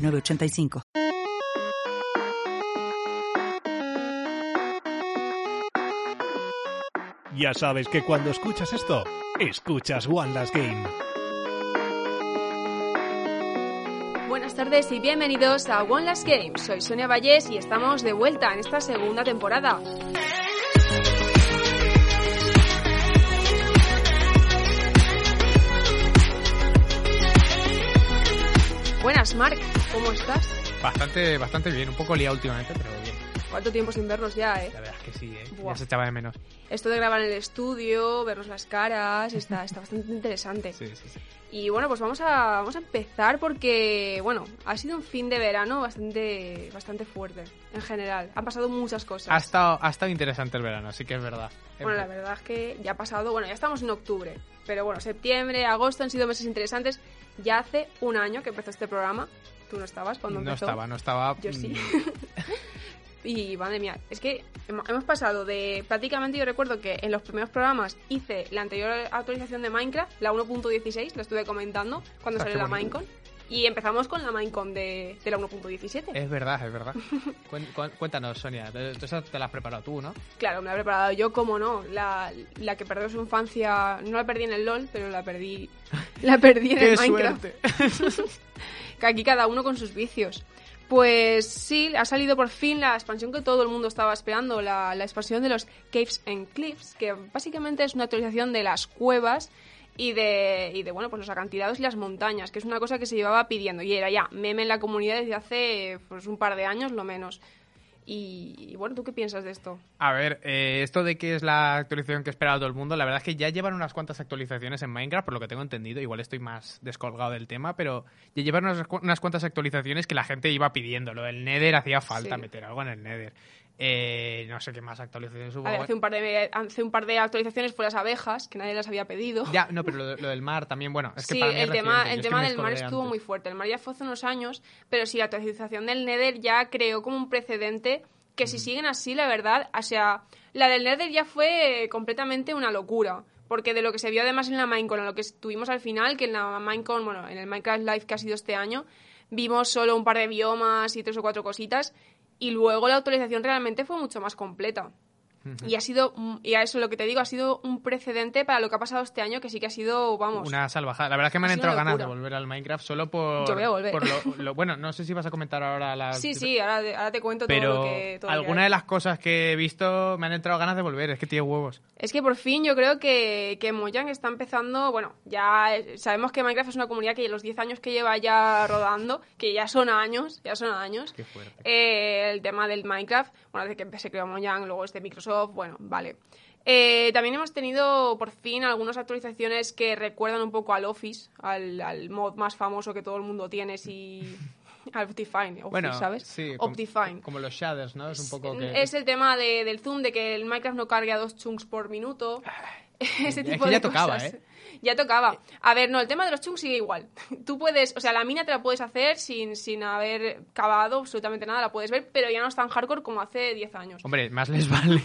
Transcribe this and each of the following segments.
985. Ya sabes que cuando escuchas esto, escuchas One Last Game. Buenas tardes y bienvenidos a One Last Game. Soy Sonia Vallés y estamos de vuelta en esta segunda temporada. Buenas, Mark. ¿Cómo estás? Bastante, bastante bien. Un poco liado últimamente, pero bien. ¿Cuánto tiempo sin vernos ya, eh? La verdad es que sí, ¿eh? Buah. Ya se echaba de menos. Esto de grabar en el estudio, vernos las caras, está, está bastante interesante. Sí, sí, sí. Y bueno, pues vamos a, vamos a empezar porque, bueno, ha sido un fin de verano bastante, bastante fuerte, en general. Han pasado muchas cosas. Ha estado, ha estado interesante el verano, sí que es verdad. Bueno, la verdad es que ya ha pasado, bueno, ya estamos en octubre, pero bueno, septiembre, agosto han sido meses interesantes. Ya hace un año que empezó este programa. Tú no estabas cuando No empezó. estaba, no estaba. Yo sí. y madre mía, es que hemo- hemos pasado de prácticamente yo recuerdo que en los primeros programas hice la anterior actualización de Minecraft, la 1.16, la estuve comentando cuando Ah, salió la. Minecon. Y empezamos con la Minecon de, de la 1.17. Es verdad, es verdad. Cuéntanos, Sonia. Esa te la has preparado tú, ¿no? Claro, me la he preparado yo, como no. La, la que perdió su infancia, no la perdí en el LOL, pero la perdí, la perdí en el ¡Qué Minecraft. que aquí cada uno con sus vicios. Pues sí, ha salido por fin la expansión que todo el mundo estaba esperando, la, la expansión de los Caves and Cliffs, que básicamente es una actualización de las cuevas y de, y de bueno, pues los acantilados y las montañas, que es una cosa que se llevaba pidiendo y era ya meme en la comunidad desde hace pues, un par de años, lo menos. Y, y bueno, ¿tú qué piensas de esto? A ver, eh, esto de que es la actualización que esperaba todo el mundo, la verdad es que ya llevan unas cuantas actualizaciones en Minecraft, por lo que tengo entendido. Igual estoy más descolgado del tema, pero ya llevan unas, unas cuantas actualizaciones que la gente iba pidiendo. Lo del Nether hacía falta Sí. meter algo en el Nether. Eh, no sé qué más actualizaciones hubo. A ver, hace un, par de, hace un par de actualizaciones fue las abejas, que nadie las había pedido. Ya, no, pero lo, lo del mar también, bueno, es que sí, para mí el tema, el tema del mar estuvo antes. muy fuerte. El mar ya fue hace unos años, pero sí, la actualización del Nether ya creó como un precedente que si siguen así, la verdad, o sea, la del Nether ya fue completamente una locura. Porque de lo que se vio además en la Minecon, lo que tuvimos al final, que en la Minecon, bueno, en el Minecraft Live que ha sido este año, vimos solo un par de biomas y tres o cuatro cositas, y luego la actualización realmente fue mucho más completa. Y ha sido, y a eso lo que te digo, ha sido un precedente para lo que ha pasado este año, que sí que ha sido, vamos, Una salvajada. La verdad es que me han entrado ganas de volver al Minecraft solo por. Yo voy a volver. por lo, lo- bueno, no sé si vas a comentar ahora la. Sí, sí, ahora, te- ahora te cuento Pero todo lo que... todo alguna de las cosas que he visto me han entrado ganas de volver. Es que tiene huevos. Es que por fin yo creo que, que Mojang está empezando... Bueno, ya sabemos que Minecraft es una comunidad que los 10 años que lleva ya rodando, que ya son años, ya son años. Qué fuerte. Eh, el tema del Minecraft, bueno, desde que se creó Mojang, luego es de Microsoft, bueno, vale. Eh, también hemos tenido por fin algunas actualizaciones que recuerdan un poco al Office, al, al mod más famoso que todo el mundo tiene, si... Al Optifine, Office, Bueno, ¿sabes? sí. Optifine. Como los shaders, ¿no? Es un poco que. Es el tema de- del zoom, de que el Minecraft no cargue a dos chunks por minuto. Ese es tipo que de ya tocaba, cosas. ¿eh? Ya tocaba. A ver, no, el tema de los chunks sigue igual. Tú puedes, o sea, la mina te la puedes hacer sin, sin haber cavado absolutamente nada, la puedes ver, pero ya no es tan hardcore como hace 10 años. Hombre, más les vale.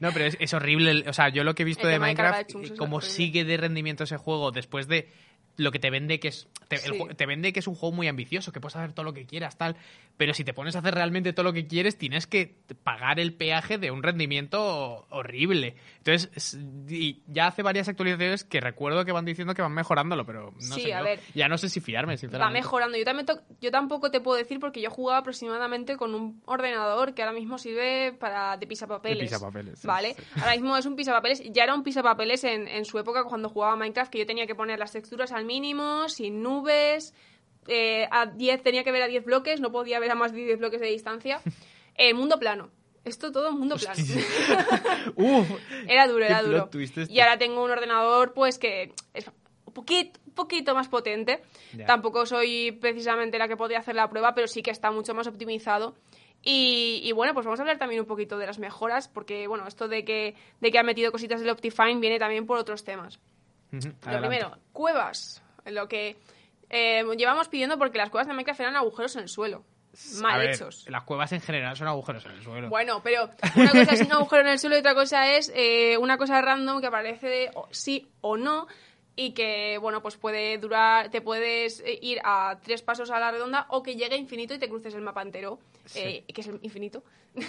no, pero es, es horrible. O sea, yo lo que he visto El de tema de de Minecraft, horrible. sigue de rendimiento ese juego después de lo que te vende que es te, Sí. vende que es un juego muy ambicioso que puedes hacer todo lo que quieras tal pero si te pones a hacer realmente todo lo que quieres tienes que pagar el peaje de un rendimiento horrible entonces es- y ya hace varias actualizaciones que recuerdo que van diciendo que van mejorándolo pero no Sí, sé a yo ver. ya no sé si fiarme Va sinceramente mejorando. Yo, también yo tampoco te puedo decir porque yo jugaba aproximadamente con un ordenador que ahora mismo sirve para de pisapapeles. De pisapapeles, ¿Vale? sí. Ahora mismo es un pisapapeles. Ya era un pisapapeles en, en su época cuando jugaba Minecraft que yo tenía que poner las texturas al mínimo, sin nubes. eh, a 10 tenía que ver a 10 bloques, no podía ver a más de 10 bloques de distancia. El mundo plano. Esto todo mundo plano. Uf, Era duro, era duro. este. Y ahora tengo un ordenador, pues que es poquito, poquito más potente. Tampoco soy precisamente la que podría hacer la prueba, pero sí que está mucho más optimizado. Y, y bueno, pues vamos a hablar también un poquito de las mejoras, porque bueno, esto de que, de que ha metido cositas del Optifine viene también por otros temas. Lo primero, cuevas. Lo que eh, llevamos pidiendo porque las cuevas de Minecraft eran agujeros en el suelo. Mal ver, hechos. Las cuevas en general son agujeros en el suelo. Bueno, pero una cosa es un agujero en el suelo y otra cosa es eh, una cosa random que aparece de o- sí o no y que, bueno, pues puede durar, te puedes eh, ir a tres pasos a la redonda o que llegue a infinito y te cruces el mapa entero, eh, que es el infinito.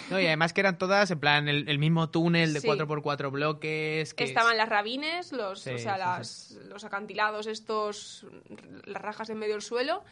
No, y además que eran todas en plan el, el mismo túnel de Sí. 4x4 bloques. Que Estaban es- las rabines, los, Sí, o sea, las, los acantilados estos, las rajas en medio del suelo.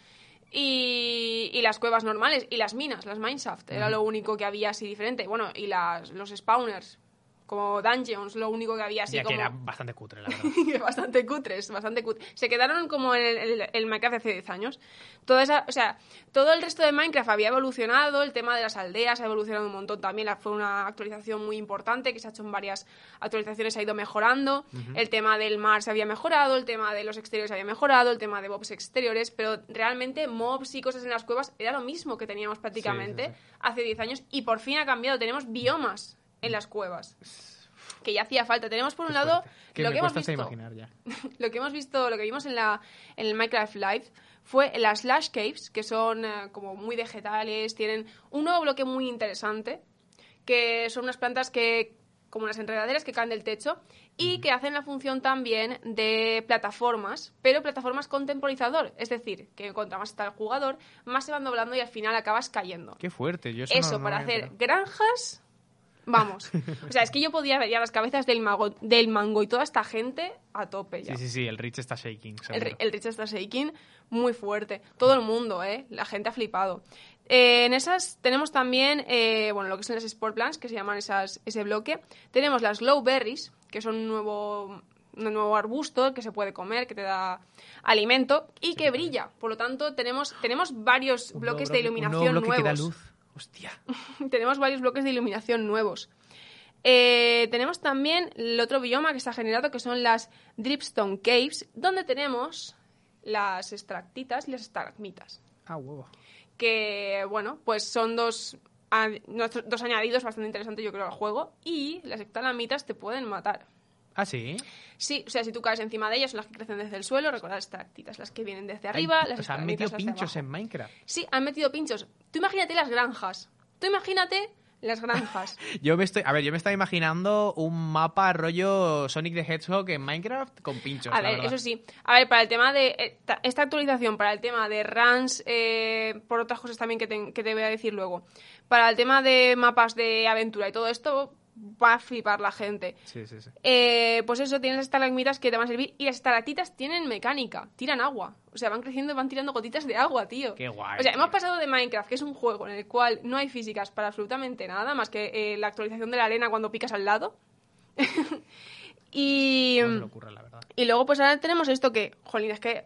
Y, y las cuevas normales y las minas, las mineshaft, era lo único que había así diferente. Bueno, y las, los spawners, como dungeons, lo único que había así ya como... que era bastante cutre, la verdad. bastante cutres, bastante cutres. Se quedaron como en el, el- el Minecraft de hace 10 años. Toda esa, o sea, todo el resto de Minecraft había evolucionado, el tema de las aldeas ha evolucionado un montón también, fue una actualización muy importante que se ha hecho en varias actualizaciones, ha ido mejorando. El tema del mar se había mejorado, el tema de los exteriores había mejorado, el tema de mobs exteriores, pero realmente mobs y cosas en las cuevas era lo mismo que teníamos prácticamente sí, sí. hace 10 años y por fin ha cambiado, tenemos biomas en las cuevas. Que ya hacía falta. Tenemos por un lado que lo que hemos visto imaginar ya. lo que hemos visto, lo que vimos en, la, en el Minecraft Live fue las Slash Caves, que son eh, como muy vegetales, tienen un nuevo bloque muy interesante, que son unas plantas que como unas enredaderas que caen del techo y que hacen la función también de plataformas, pero plataformas con temporizador, es decir, que contra más está el jugador, más se van doblando y al final acabas cayendo. Qué fuerte. Yo eso, Eso, no- no para hacer granjas, vamos. O sea, es que yo podía ver ya las cabezas del, mago, del mango y toda esta gente a tope ya. Sí, sí, sí, el Rich está shaking. El, el Rich está shaking muy fuerte. Todo el mundo, ¿eh? La gente ha flipado. Eh, en esas tenemos también, eh, bueno, lo que son las Sport Plants, que se llaman esas, ese bloque. Tenemos las Low Berries, que son un nuevo, un nuevo arbusto que se puede comer, que te da alimento y que brilla. Por lo tanto, tenemos, tenemos varios bloques de un iluminación nuevo bloque que da nuevos. luz. Hostia. tenemos varios bloques de iluminación nuevos. Eh, tenemos también el otro bioma que está generado, que son las Dripstone Caves, donde tenemos las extractitas y las estalagmitas. Ah, huevo. Que, bueno, pues son dos, a- dos añadidos bastante interesantes, yo creo, al juego. Y las estalagmitas te pueden matar. Ah, sí. Sí, o sea, si tú caes encima de ellas, son las que crecen desde el suelo. Recordad las estalactitas, las que vienen desde arriba. Hay- las o sea, han metido pinchos en Minecraft. Sí, han metido pinchos. Tú imagínate las granjas. Tú imagínate las granjas. Yo me estoy, a ver, yo me estaba imaginando un mapa rollo Sonic the Hedgehog en Minecraft con pinchos. A ver, eso sí. A ver, para el tema de. eh, ta- Esta actualización, para el tema de runs, eh, por otras cosas también que te, que te voy a decir luego. Para el tema de mapas de aventura y todo esto, va a flipar la gente. Sí, sí, sí. Eh, pues eso, tienes estalagmitas que te van a servir. Y las estalactitas tienen mecánica, tiran agua. O sea, van creciendo y van tirando gotitas de agua, tío. Qué guay, O sea, hemos pasado de Minecraft, que es un juego en el cual no hay físicas para absolutamente nada, más que eh, la actualización de la arena cuando picas al lado. y. No lo ocurre, la verdad. Y luego, pues ahora tenemos esto que, jolín, es que.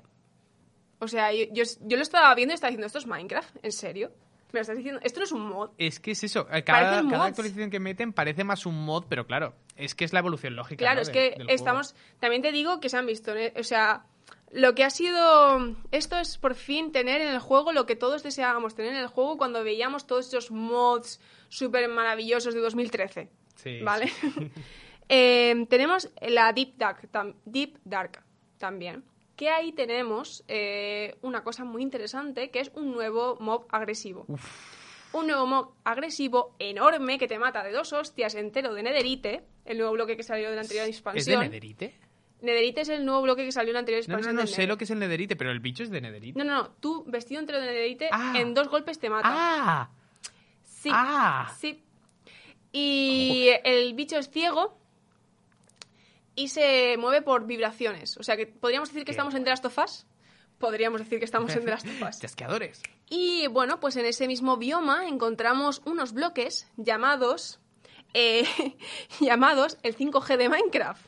O sea, yo, yo, yo lo estaba viendo y estaba diciendo, ¿esto es Minecraft? ¿En serio? ¿Me lo estás diciendo? ¿Esto no es un mod? Es que es eso. eh, Cada, cada actualización que meten parece más un mod, pero claro, es que es la evolución lógica. Claro, ¿no? es que estamos. También te digo que se han visto. ¿eh? O sea, lo que ha sido. Esto es por fin tener en el juego lo que todos deseábamos tener en el juego cuando veíamos todos esos mods súper maravillosos de 2013. Sí, ¿Vale? Eh, tenemos la Deep Dark, Deep Dark también. Que ahí tenemos eh, una cosa muy interesante, que es un nuevo mob agresivo. Un nuevo mob agresivo enorme que te mata de dos hostias entero de Nederite, el nuevo bloque que salió de la anterior ¿Es de expansión. Nederite? Nederite es el nuevo bloque que salió en la anterior No, no, expansión. no, del sé lo que es el Nederite, pero el bicho es de Nederite. No, no, no. Tú, vestido entero de Nederite, Ah. en dos golpes te mata. ¡Ah! Sí. Ah. Sí. Y el bicho es ciego y se mueve por vibraciones. O sea que podríamos decir que Qué estamos en The Last of Us. Podríamos decir que estamos en The Last of Us. Chasqueadores. Y bueno, pues en ese mismo bioma encontramos unos bloques llamados. eh, llamados el 5G de Minecraft.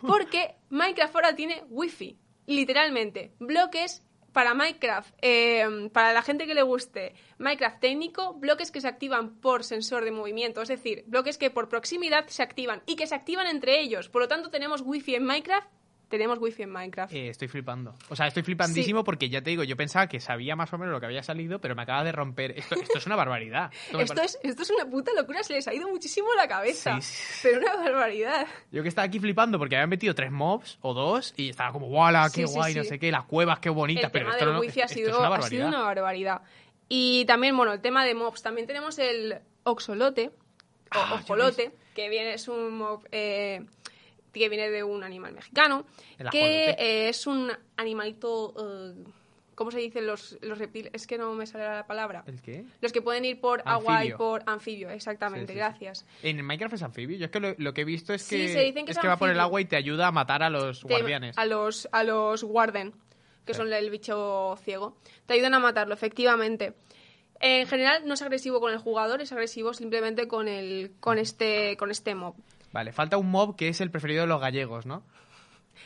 Porque Minecraft ahora tiene Wi-Fi. Literalmente. Bloques para Minecraft, eh, para la gente que le guste Minecraft técnico, bloques que se activan por sensor de movimiento, es decir, bloques que por proximidad se activan y que se activan entre ellos. Por lo tanto, tenemos Wi-Fi en Minecraft tenemos wifi en Minecraft. Eh, estoy flipando. O sea, estoy flipandísimo porque ya te digo, yo pensaba que sabía más o menos lo que había salido, pero me acaba de romper. Esto, esto es una barbaridad. Esto es, esto es una puta locura, se les ha ido muchísimo la cabeza. Sí, sí. Pero una barbaridad. Yo que estaba aquí flipando porque habían metido tres mobs o dos y estaba como, ¡wala! ¡Qué guay! No sé qué, las cuevas, qué bonitas. el pero tema esto del no, wifi ha sido, una ha barbaridad. sido una barbaridad. Y también, bueno, el tema de mobs. También tenemos el oxolote, o Ah, ojolote, que viene, es un mob eh, que viene de un animal mexicano, que eh, es un animalito... eh, ¿Cómo se dicen los, los reptiles? Es que no me sale la palabra. ¿El qué? Los que pueden ir por agua y por anfibio, exactamente, Sí, sí, sí. gracias. En Minecraft es anfibio. Yo es que lo, lo que he visto es Sí, que, se dicen que es es que va por el agua y te ayuda a matar a los Te- guardianes. A los, a los Warden, que son el bicho ciego. Te ayudan a matarlo, efectivamente. En general no es agresivo con el jugador, es agresivo simplemente con el con este con este mob. Vale, falta un mob que es el preferido de los gallegos, ¿no?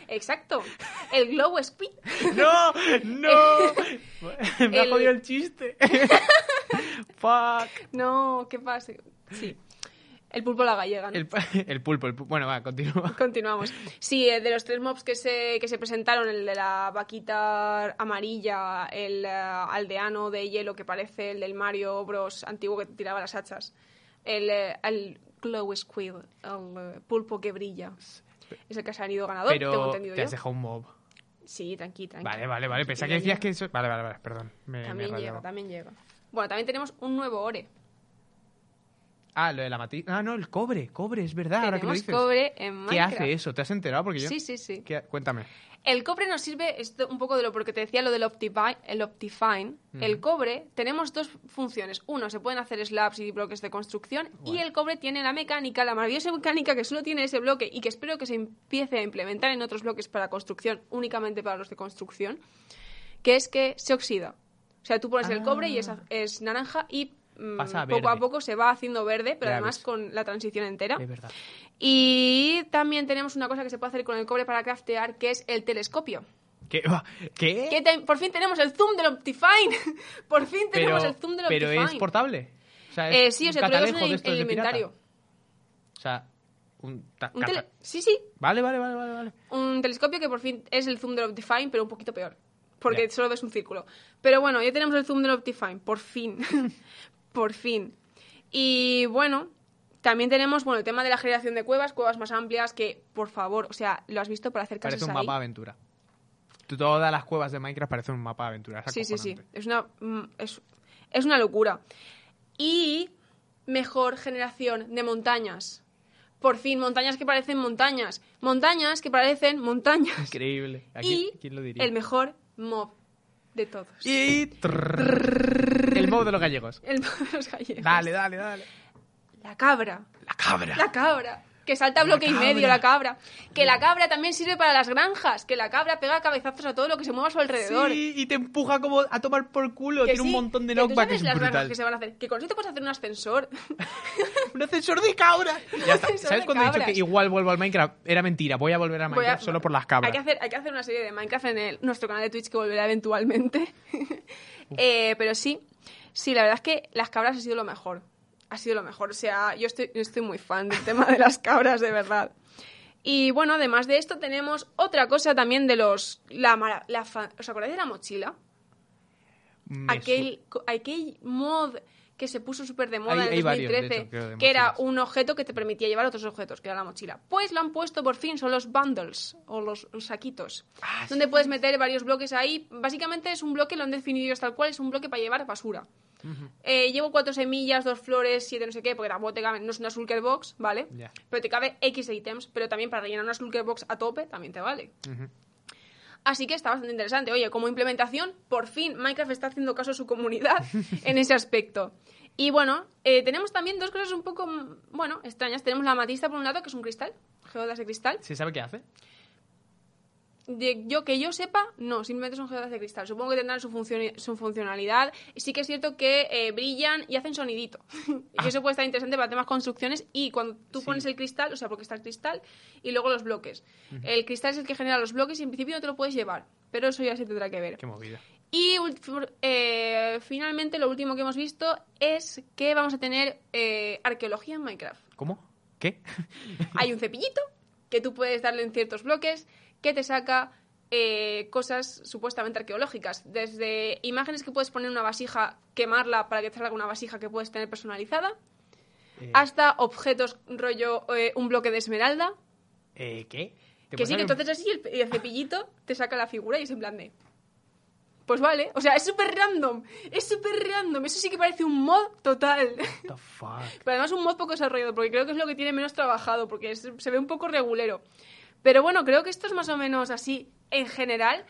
Exacto. El Glow Squid. ¡No! ¡No! Me ha El- jodido el chiste. Fuck. No, ¿qué pasa? Sí. El pulpo a la gallega. ¿no? El, el pulpo, el pulpo. Bueno, va, continúa. Continuamos. Sí, eh, de los tres mobs que se, que se presentaron, el de la vaquita amarilla, el eh, aldeano de hielo que parece el del Mario Bros. antiguo que tiraba las hachas, el, eh, el glow squid, el eh, pulpo que brilla. Es el que ha salido ganador, tengo Pero entendido te has yo. dejado un mob. Sí, tranqui, tranqui. Vale, vale, vale. Pensaba que decías llega. que eso... Vale, vale, vale, perdón. Me, me he También llega, rayado. también llega. Bueno, también tenemos un nuevo ore. Ah, lo de la matiz. Ah, no, el cobre. Cobre, es verdad, ahora que lo dices. cobre en ¿Qué Minecraft. hace eso? ¿Te has enterado? Porque yo... Sí, sí, sí. ¿Qué- Cuéntame. El cobre nos sirve, esto un poco de lo porque te decía lo del Optifine, el Optifine. El cobre, tenemos dos funciones. Uno, se pueden hacer slabs y bloques de construcción. Y el cobre tiene la mecánica, la maravillosa mecánica que solo tiene ese bloque y que espero que se empiece a implementar en otros bloques para construcción, únicamente para los de construcción, que es que se oxida. O sea, tú pones el cobre y es, es naranja y mm, Pasa a poco a poco se va haciendo verde, pero Ya además ves. con la transición entera. Es verdad. Y también tenemos una cosa que se puede hacer con el cobre para craftear, que es el telescopio. ¿Qué? ¿Qué? Que te- por fin tenemos el zoom del Optifine. por fin Pero, tenemos el zoom del pero Optifine. es portable. O sea, Eh, es sí, o sea, tú lo en el, inventario. O sea, un... Un tele- Sí, sí. Vale, vale, vale, vale, vale. Un telescopio que por fin es el zoom del Optifine, pero un poquito peor. Porque solo ves un círculo. Pero bueno, ya tenemos el zoom del Optifine. Por fin. por fin. Y bueno, también tenemos bueno el tema de la generación de cuevas, cuevas más amplias, que por favor, o sea, lo has visto para hacer Parece un ahí. mapa de aventura. Todas las cuevas de Minecraft parecen un mapa de aventura. es Sí, sí, sí. Es una, mm, es, es una locura. Y mejor generación de montañas. Por fin, montañas que parecen montañas. Montañas que parecen montañas. Increíble. ¿A Y quién, quién lo diría? el mejor mob de todos. Y... el mob de los gallegos. El mob de los gallegos. Dale, dale, dale. La cabra. La cabra. La cabra. Que salta bloque y medio la cabra. Que la cabra también sirve para las granjas. Que la cabra pega cabezazos a todo lo que se mueva a su alrededor. Sí, y te empuja como a tomar por culo. Que Tiene un sí, montón de que tú knockback, sabes es las granjas brutal. que se van a hacer. Que con eso te puedes hacer un ascensor. ¡Un ascensor de cabra! Ya está. ascensor ¿Sabes de cuando he dicho cabras. que igual vuelvo al Minecraft? Era mentira. Voy a volver a Voy a- Minecraft solo por las cabras. Hay que, hacer, hay que hacer una serie de Minecraft en el- nuestro canal de Twitch que volverá eventualmente. Eh, pero sí, sí, la verdad es que las cabras ha sido lo mejor. Ha sido lo mejor. O sea, yo estoy, yo estoy muy fan del tema de las cabras, de verdad. Y bueno, además de esto, tenemos otra cosa también de los. La, la ¿Os acordáis de la mochila? Me aquel, aquel mod que se puso súper de moda Hay- en varios, de 2013, hecho, creo, de que era un objeto que te permitía llevar otros objetos, que era la mochila. Pues lo han puesto por fin, son los bundles, o los, los saquitos, Ah, donde puedes meter varios bloques ahí. Básicamente es un bloque, lo han definido ellos tal cual, es un bloque para llevar basura. Eh, llevo cuatro semillas, dos flores, siete no sé qué, porque tampoco te cabe, no es una Shulker Box, ¿vale? Pero te cabe X ítems, pero también para rellenar una Shulker Box a tope también te vale. Así que está bastante interesante. Oye, como implementación, por fin Minecraft está haciendo caso a su comunidad en ese aspecto. Y bueno, eh, tenemos también dos cosas un poco, mm, bueno, extrañas. Tenemos la amatista por un lado, que es un cristal, geodas de cristal. ¿Se sabe qué hace? De, yo que yo sepa, no, simplemente son geodas de cristal. Supongo que tendrán su, función, su funcionalidad. Sí que es cierto que eh, brillan y hacen sonidito. y eso puede estar interesante para temas construcciones. Y cuando tú Sí. pones el cristal, o sea, porque está el cristal, y luego los bloques. El cristal es el que genera los bloques y en principio no te lo puedes llevar. Pero eso ya se tendrá que ver. Qué movida. Y eh, finalmente lo último que hemos visto es que vamos a tener eh, arqueología en Minecraft. ¿Cómo? ¿Qué? Hay un cepillito que tú puedes darle en ciertos bloques que te saca eh, cosas supuestamente arqueológicas. Desde imágenes que puedes poner en una vasija, quemarla para que te salga una vasija que puedes tener personalizada, Eh, hasta objetos rollo eh, un bloque de esmeralda. eh, ¿Qué? ¿Te Que sí, que entonces así el, el cepillito te saca la figura y es en plan de... Pues vale, o sea, es súper random, es súper random, eso sí que parece un mod total. What the fuck? Pero además un mod poco desarrollado, porque creo que es lo que tiene menos trabajado, porque es- se ve un poco regulero. Pero bueno, creo que esto es más o menos así, en general,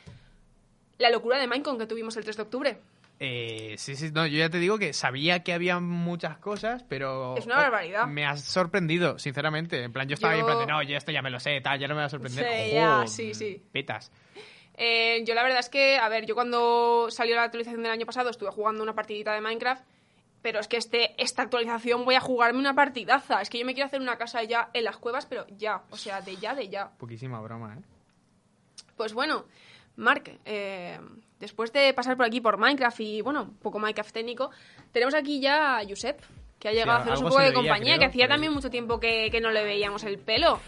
la locura de Minecon que tuvimos el 3 de octubre. Eh, sí, sí, no, yo ya te digo que sabía que había muchas cosas, pero... Es una barbaridad. Me has sorprendido, sinceramente. En plan, yo estaba ahí en plan de, Yo- no, yo esto ya me lo sé, tal, ya no me va a sorprender. Sí, ya, sí, sí. Petas. Eh, yo la verdad es que, a ver, yo cuando salió la actualización del año pasado estuve jugando una partidita de Minecraft, pero es que este, esta actualización voy a jugarme una partidaza. Es que yo me quiero hacer una casa ya en las cuevas, pero ya, o sea, de ya, de ya. Poquísima broma, ¿eh? Pues bueno, Mark, eh, después de pasar por aquí por Minecraft y, bueno, un poco Minecraft técnico, tenemos aquí ya a Josep, que ha llegado a hacernos un poco de veía, compañía, creo, que hacía también mucho tiempo que, que no le veíamos el pelo.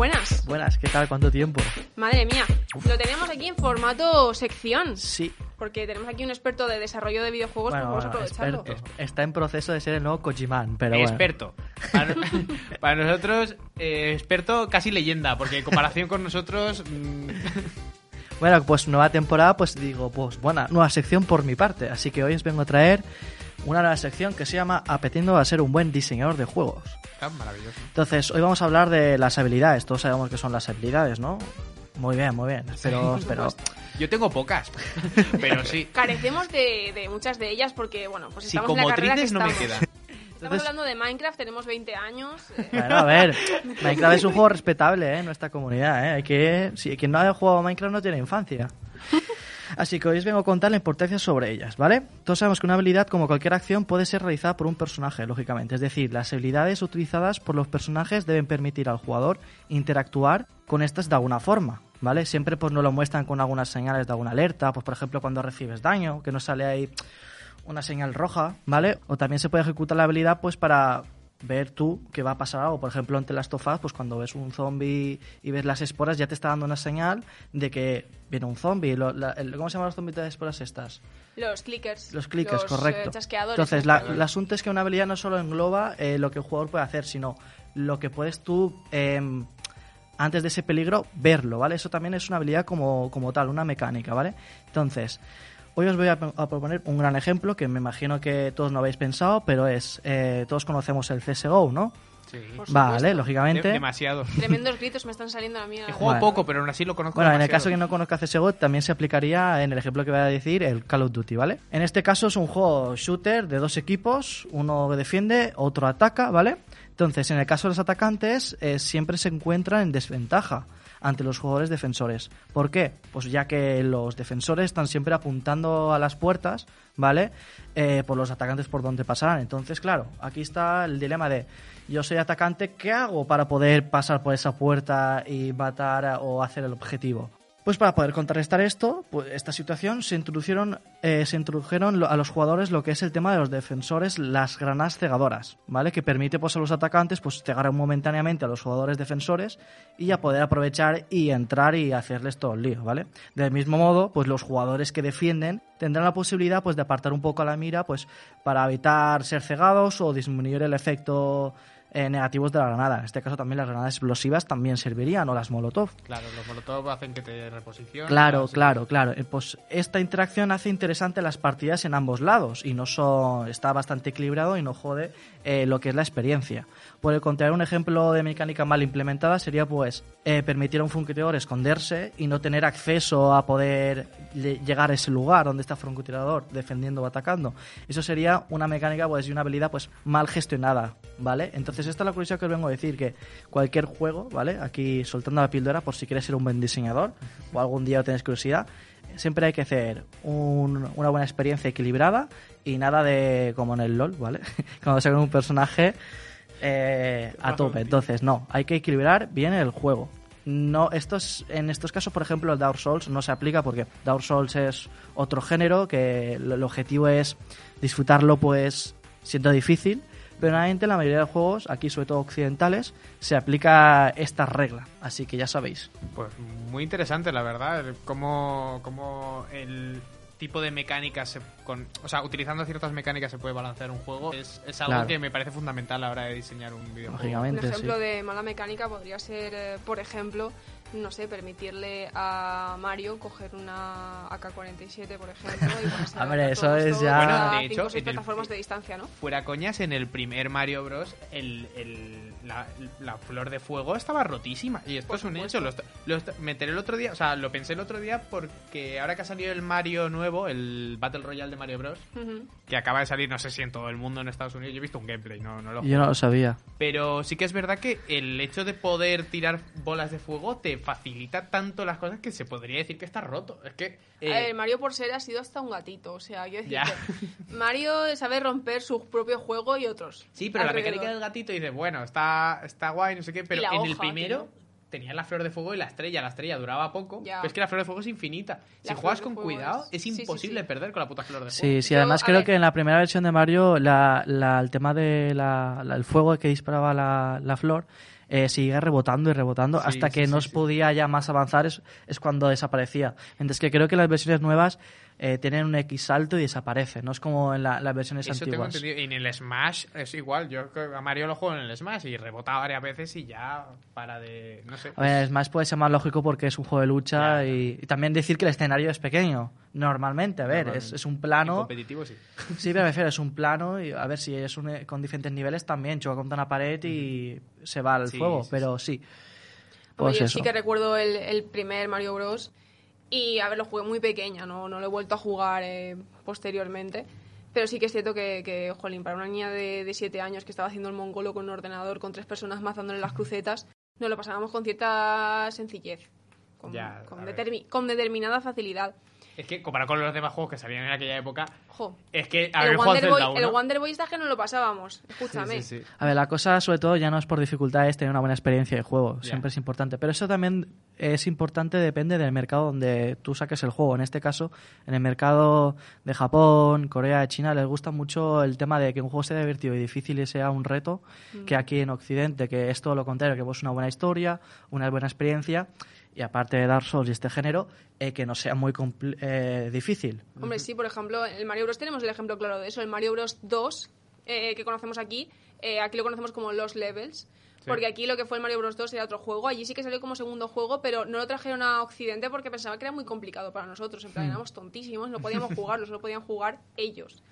Buenas. Buenas, ¿qué tal? ¿Cuánto tiempo? Madre mía, lo tenemos aquí en formato sección, Sí. porque tenemos aquí un experto de desarrollo de videojuegos, pues Bueno, vamos a aprovecharlo. experto. Está en proceso de ser el nuevo Kojiman, pero bueno. experto. Para, para nosotros, eh, experto casi leyenda, porque en comparación con nosotros... mm, Bueno, pues nueva temporada, pues digo, pues buena, nueva sección por mi parte. Así que hoy os vengo a traer una nueva sección que se llama Apetiendo a ser un buen diseñador de juegos. está maravilloso. Entonces, hoy vamos a hablar de las habilidades. Todos sabemos que son las habilidades, ¿no? Muy bien, muy bien. Pero, pero Yo tengo pocas, pero sí. Carecemos de, de muchas de ellas porque, bueno, pues estamos en la carrera que Psicomotrices no me estamos. quedan. Estamos hablando de Minecraft, tenemos 20 años. eh, Bueno, a ver, Minecraft es un juego respetable ¿eh? en nuestra comunidad. ¿eh? Hay que, si quien no haya jugado a Minecraft no tiene infancia. Así que hoy os vengo a contar la importancia sobre ellas, ¿vale? Todos sabemos que una habilidad, como cualquier acción, puede ser realizada por un personaje, lógicamente. Es decir, las habilidades utilizadas por los personajes deben permitir al jugador interactuar con estas de alguna forma, ¿vale? Siempre pues nos lo muestran con algunas señales de alguna alerta, pues por ejemplo cuando recibes daño, que no sale ahí una señal roja, ¿vale? O también se puede ejecutar la habilidad pues para ver tú que va a pasar algo. Por ejemplo, ante las tofas, pues cuando ves un zombie y ves las esporas, ya te está dando una señal de que viene un zombie. ¿Cómo se llaman los zombies de esporas estas? los clickers. Los clickers, los, eh, correcto. Entonces, en la- el asunto es que una habilidad no solo engloba eh, lo que el jugador puede hacer, sino lo que puedes tú, em, antes de ese peligro, verlo, ¿vale? Eso también es una habilidad como, como tal, una mecánica, ¿vale? Entonces, hoy os voy a, a proponer un gran ejemplo que me imagino que todos no habéis pensado, pero es, eh, todos conocemos el CSGO, ¿no? Sí. Por Vale, lógicamente. De- demasiado. Tremendos gritos me están saliendo a mí. He jugado Bueno. poco, pero aún así lo conozco Bueno, en el caso que no conozca CSGO, también se aplicaría en el ejemplo que voy a decir, el Call of Duty, ¿vale? En este caso es un juego shooter de dos equipos, uno defiende, otro ataca, ¿vale? Entonces, en el caso de los atacantes, eh, siempre se encuentran en desventaja ante los jugadores defensores. ¿Por qué? Pues ya que los defensores están siempre apuntando a las puertas, ¿vale? Eh, por los atacantes por donde pasarán. Entonces, claro, aquí está el dilema de yo soy atacante, ¿qué hago para poder pasar por esa puerta y matar o hacer el objetivo? Pues para poder contrarrestar esto, pues esta situación, se introdujeron, eh, se introdujeron a los jugadores lo que es el tema de los defensores, las granadas cegadoras, ¿vale? Que permite pues, a los atacantes pues, cegar momentáneamente a los jugadores defensores y a poder aprovechar y entrar y hacerles todo el lío, ¿vale? Del mismo modo, pues los jugadores que defienden tendrán la posibilidad pues, de apartar un poco la mira pues, para evitar ser cegados o disminuir el efecto eh, negativos de la granada. En este caso también las granadas explosivas también servirían o las molotov. Claro, los molotov hacen que te reposiciones. Claro, claro, claro. Eh, Pues esta interacción hace interesante las partidas en ambos lados y no son, está bastante equilibrado y no jode eh, lo que es la experiencia. Por el contrario, un ejemplo de mecánica mal implementada sería pues permitir a un francotirador esconderse y no tener acceso a poder lle- llegar a ese lugar donde está el francotirador defendiendo o atacando. Eso sería una mecánica pues y una habilidad pues mal gestionada, ¿vale? Entonces esta es la curiosidad que os vengo a decir que cualquier juego, ¿vale? Aquí soltando la píldora por si quieres ser un buen diseñador o algún día tenés curiosidad, siempre hay que hacer un- una buena experiencia equilibrada y nada de como en el LOL, ¿vale? Cuando sacan un personaje eh, a tope. Entonces, no, hay que equilibrar bien el juego. No, estos, en estos casos, por ejemplo, el Dark Souls no se aplica porque Dark Souls es otro género que el objetivo es disfrutarlo pues siendo difícil, pero normalmente en la mayoría de juegos, aquí sobre todo occidentales, se aplica esta regla. Así que ya sabéis. Pues muy interesante, la verdad, cómo, cómo el tipo de mecánicas, se- con, o sea, utilizando ciertas mecánicas se puede balancear un juego, es, es algo Claro. que me parece fundamental a la hora de diseñar un videojuego. Un Lógicamente, sí. ejemplo de mala mecánica podría ser, eh, por ejemplo, no sé, permitirle a Mario coger una AK-47, por ejemplo, y ponerse a Hombre, eso es ya- a Bueno, de hecho, en el- plataformas de distancia, ¿no? Fuera coñas, en el primer Mario Bros. El, el- la, la flor de fuego estaba rotísima. Y esto Por es un supuesto. hecho. Lo, lo est- me enteré el otro día, o sea, lo pensé el otro día porque ahora que ha salido el Mario nuevo, el Battle Royale de Mario Bros., que acaba de salir, no sé si en todo el mundo en Estados Unidos, yo he visto un gameplay, no, no lo Yo no lo sabía. Pero sí que es verdad que el hecho de poder tirar bolas de fuego te facilita tanto las cosas que se podría decir que está roto. Es que. eh, A ver, Mario por ser ha sido hasta un gatito, o sea, yo Ya. Mario sabe romper su propio juego y otros. Sí, pero la alrededor. mecánica del gatito dice, bueno, está, está guay, no sé qué, pero la en el primero tío. tenía la flor de fuego y la estrella. La estrella duraba poco, Ya. pero es que la flor de fuego es infinita. Si La juegas con cuidado, es- es, sí, sí, imposible sí. perder con la puta flor de fuego. Sí, sí, Yo, además creo ver- que en la primera versión de Mario la, la- el tema de la, la- el fuego que disparaba la, la flor eh, sigue rebotando y rebotando Sí, hasta que sí, no se podía ya más avanzar, es, es cuando desaparecía. Mientras que creo que las versiones nuevas eh, tienen un X salto y desaparece, no es como en la- las versiones Eso tengo antiguas. entendido. Y en el Smash es igual. Yo a Mario lo juego en el Smash y rebota varias veces y ya para de. No sé. A ver, Smash puede ser más lógico porque es un juego de lucha Ya, y, y también decir que el escenario es pequeño. Normalmente, a ver, Normalmente. Es, es un plano. competitivo sí. Sí, pero me refiero, es un plano y a ver si es un, eh, con diferentes niveles también choca contra una pared y se va al Sí, fuego, sí, pero sí. Hombre, Pues yo sí que recuerdo el, el primer Mario Bros. Y, a ver, lo jugué muy pequeña, no, no lo he vuelto a jugar eh, posteriormente. Pero sí que es cierto que, que jolín, para una niña de, de 7 años que estaba haciendo el mongolo con un ordenador con tres personas mazándole las crucetas, nos lo pasábamos con cierta sencillez, con, Ya, con determinada facilidad. Es que comparado con los demás juegos que salían en aquella época, Jo, es que haber el jugado Wonder, Zelda Boy, 1. el Wonder Boy está que no lo pasábamos, escúchame. Sí, sí, sí. A ver, la cosa sobre todo ya no es por dificultades tener una buena experiencia de juego, siempre es importante. Pero eso también es importante, depende del mercado donde tú saques el juego. En este caso, en el mercado de Japón, Corea, China, les gusta mucho el tema de que un juego sea divertido y difícil y sea un reto, Mm. que aquí en Occidente, que es todo lo contrario, que vos una buena historia, una buena experiencia. Y aparte de Dark Souls y este género, eh, que no sea muy eh, difícil. Hombre, sí, por ejemplo, en el Mario Bros. tenemos el ejemplo claro de eso. El Mario Bros. 2, eh, que conocemos aquí, eh, aquí lo conocemos como Los Levels. Porque aquí lo que fue el Mario Bros. 2 era otro juego. Allí sí que salió como segundo juego, pero no lo trajeron a Occidente porque pensaban que era muy complicado para nosotros. En plan, éramos tontísimos, no podíamos jugarlo, solo podían jugar ellos.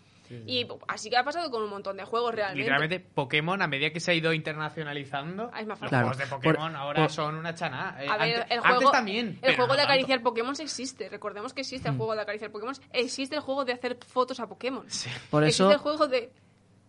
Y así que ha pasado con un montón de juegos realmente. Literalmente, Pokémon, a medida que se ha ido internacionalizando, Ah, es más los juegos de. Pokémon Por- ahora por- son una chana. Eh, A ver, antes, el antes juego, también. el juego no de tanto. acariciar Pokémon existe. Recordemos que existe el juego de acariciar Pokémon. Existe el juego de hacer fotos a Pokémon. Por existe eso- el juego de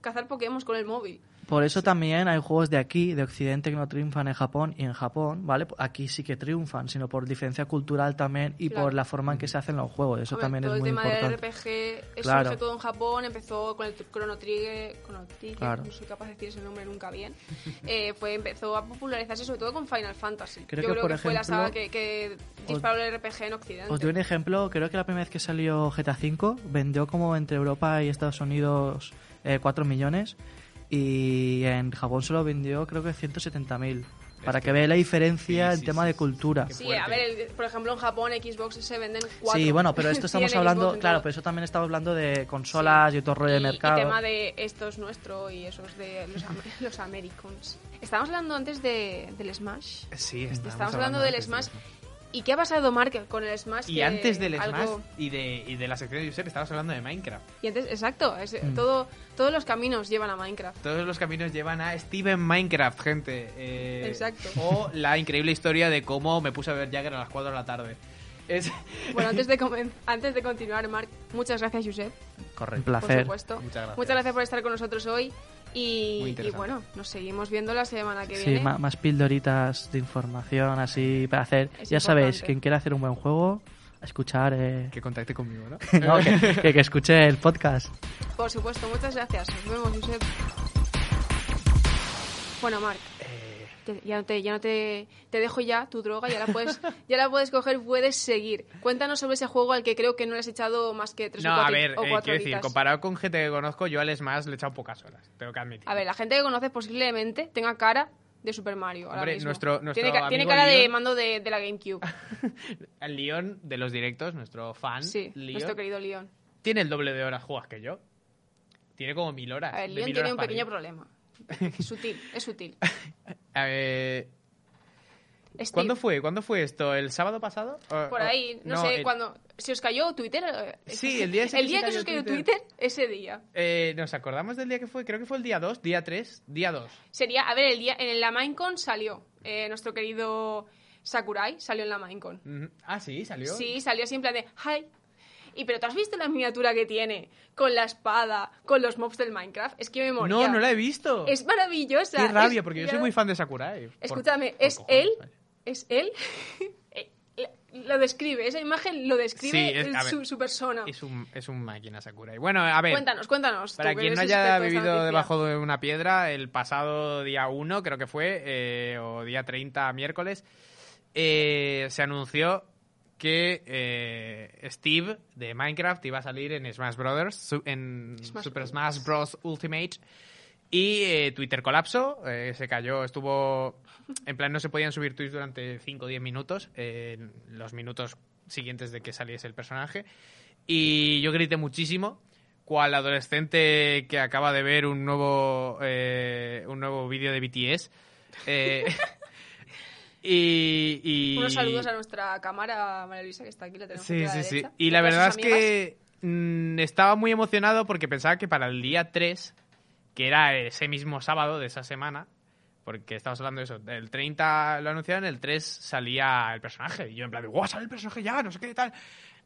cazar Pokémon con el móvil. Por eso también hay juegos de aquí, de Occidente, que no triunfan en Japón y en Japón, ¿vale? Aquí sí que triunfan, sino por diferencia cultural también y Claro. por la forma en que se hacen los juegos. Eso Hombre, también todo es muy el tema del importante. RPG eso Claro. surge todo en Japón empezó con el Chrono Trigger, Chrono Trigger, Claro. no soy capaz de decir ese nombre nunca bien eh, fue empezó a popularizarse sobre todo con Final Fantasy Creo yo que, creo por que fue la ejemplo, saga que, que disparó el RPG en Occidente Os doy un ejemplo, creo que la primera vez que salió GTA V vendió como entre Europa y Estados Unidos eh, 4 millones y en Japón solo vendió creo que 170.000. Para que, vea la diferencia sí, en sí, tema sí, de cultura. Sí a ver el- por ejemplo en Japón Xbox se venden cuatro Sí, bueno, pero esto estamos 100 hablando, claro, pero eso también estamos hablando de consolas y otro rollo de y, mercado. y tema de esto es nuestro y eso es de los, los Americans estábamos hablando antes de, del Smash Sí, Estábamos hablando del Smash. ¿Y qué ha pasado, Mark, con el Smash? Y que antes del algo- Smash y de, y de la sección de User estabas hablando de Minecraft. Y antes, exacto, es- Mm. todo, todos los caminos llevan a Minecraft. Todos los caminos llevan a Steven Minecraft, gente. Eh, Exacto. O la increíble historia de cómo me puse a ver Jagger a las 4 de la tarde. Es... Bueno, antes de, antes de continuar, Marc, muchas gracias, Josep, Un Correcto. por placer. supuesto. Muchas gracias. por estar con nosotros hoy. Y, y bueno, nos seguimos viendo la semana que Sí, viene. ma- más pildoritas de información así para hacer. Es ya sabéis, importante. quien quiera hacer un buen juego, a escuchar. eh, Que contacte conmigo, ¿no? no, que, que- que escuche el podcast. Por supuesto, muchas gracias. Nos vemos, Josep. Bueno, Marc, Eh, ya no te, ya no te, te dejo ya tu droga, ya la puedes, ya la puedes coger, puedes seguir. Cuéntanos sobre ese juego al que creo que no le has echado más que tres No, o a cuatro, ver, o eh, cuatro quiero decir, comparado con gente que conozco, yo al Smash le he echado pocas horas, tengo que admitir. A ver, la gente que conoces posiblemente tenga cara de Super Mario. ahora Hombre, mismo. nuestro- nuestro tiene, cara de mando de, de la GameCube. El Leon de los directos, nuestro fan, Sí, Leon, nuestro querido Leon. tiene el doble de horas jugas que yo. Tiene como mil horas. A ver, mil tiene un pequeño arriba. problema. Es sutil, es sutil. A ver, Steve, ¿Cuándo fue? ¿Cuándo fue esto? ¿El sábado pasado? O- Por ahí, no, sé, el- cuando... ¿Se os cayó Twitter? eh, Sí, el día El que día que se os cayó Twitter. Twitter, ese día. Eh, ¿Nos acordamos del día que fue? Creo que fue el día 2, día 3, día 2. Sería, a ver, el día en la Minecon salió eh, nuestro querido Sakurai, salió en la Minecon. Ah, sí, salió. Sí, salió así en plan de, hi. Y pero ¿tú has visto la miniatura que tiene? Con la espada, con los mobs del Minecraft. Es que me moría. No, no la he visto. Es maravillosa. Qué rabia, Es- porque yo soy muy fan de Sakurai. Por- Escúchame, por es cojones, él, vaya. es él. Eh, lo describe, esa imagen lo describe Sí, es- ver, su, su persona. Es un, es un máquina Sakurai. Bueno, a ver. Cuéntanos, cuéntanos. Para quien no haya vivido debajo de una piedra, el pasado día 1, creo que fue, eh, o día 30, miércoles, eh, se anunció que eh, Steve de Minecraft iba a salir en Smash Brothers, en Smash Super. Smash Bros. Ultimate. Y eh, Twitter colapsó, eh, se cayó, estuvo. En plan, no se podían subir tweets durante 5 o 10 minutos, los minutos siguientes de que saliese el personaje. Y yo grité muchísimo, cual adolescente que acaba de ver un nuevo, un nuevo vídeo de BTS. Y, y- Unos saludos a nuestra cámara, María Luisa, que está aquí, la tenemos Sí, aquí a la sí, sí. Y la verdad es que mm, estaba muy emocionado porque pensaba que para el día 3, que era ese mismo sábado de esa semana, porque estamos hablando de eso, el 30 lo anunciaron, el 3 salía el personaje. Y yo en plan, de, ¡guau, sale el personaje ya! No sé qué tal.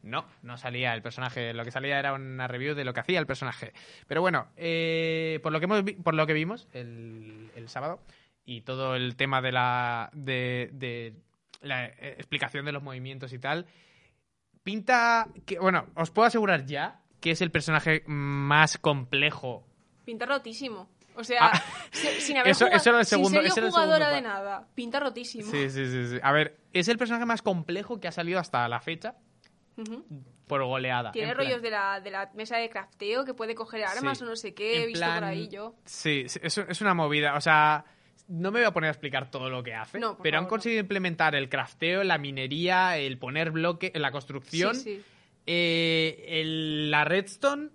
No, no salía el personaje. Lo que salía era una review de lo que hacía el personaje. Pero bueno, eh, por, lo que hemos por lo que vimos el, el sábado y todo el tema de la, de, de la eh, explicación de los movimientos y tal, pinta que, bueno, os puedo asegurar ya que es el personaje más complejo. Pinta rotísimo. O sea, Ah. si- sin haber Eso- jugado, eso era el sin segundo- ser yo jugadora de nada. Pinta rotísimo. Sí, sí, sí, sí. A ver, es el personaje más complejo que ha salido hasta la fecha por goleada. Tiene rollos de la, de la mesa de crafteo que puede coger armas Sí. o no sé qué. He visto plan- por ahí yo. Sí, sí, es, es una movida. O sea, no me voy a poner a explicar todo lo que hace, No, pero han no. conseguido implementar el crafteo, la minería, el poner bloque, la construcción, Sí, sí. eh, el- la redstone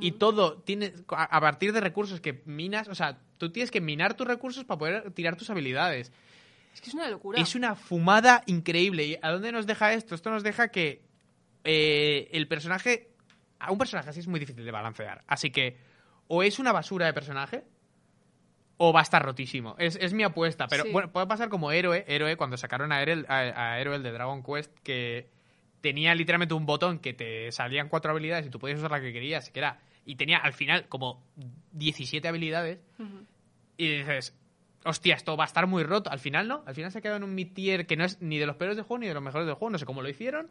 y todo tiene a, a partir de recursos que minas. O sea, tú tienes que minar tus recursos para poder tirar tus habilidades. Es que es una locura. Es una fumada increíble. ¿Y a dónde nos deja esto? Esto nos deja que eh, el personaje. A un personaje así es muy difícil de balancear. Así que o es una basura de personaje o va a estar rotísimo. Es, es mi apuesta. Pero Sí. bueno, puede pasar como héroe, héroe cuando sacaron a Héroe, a, a de Dragon Quest que tenía literalmente un botón que te salían cuatro habilidades y tú podías usar la que querías. Que era, y tenía al final como 17 habilidades. Y dices, hostia, esto va a estar muy roto. Al final no, al final se ha quedado en un mid-tier que no es ni de los peores del juego ni de los mejores del juego. No sé cómo lo hicieron,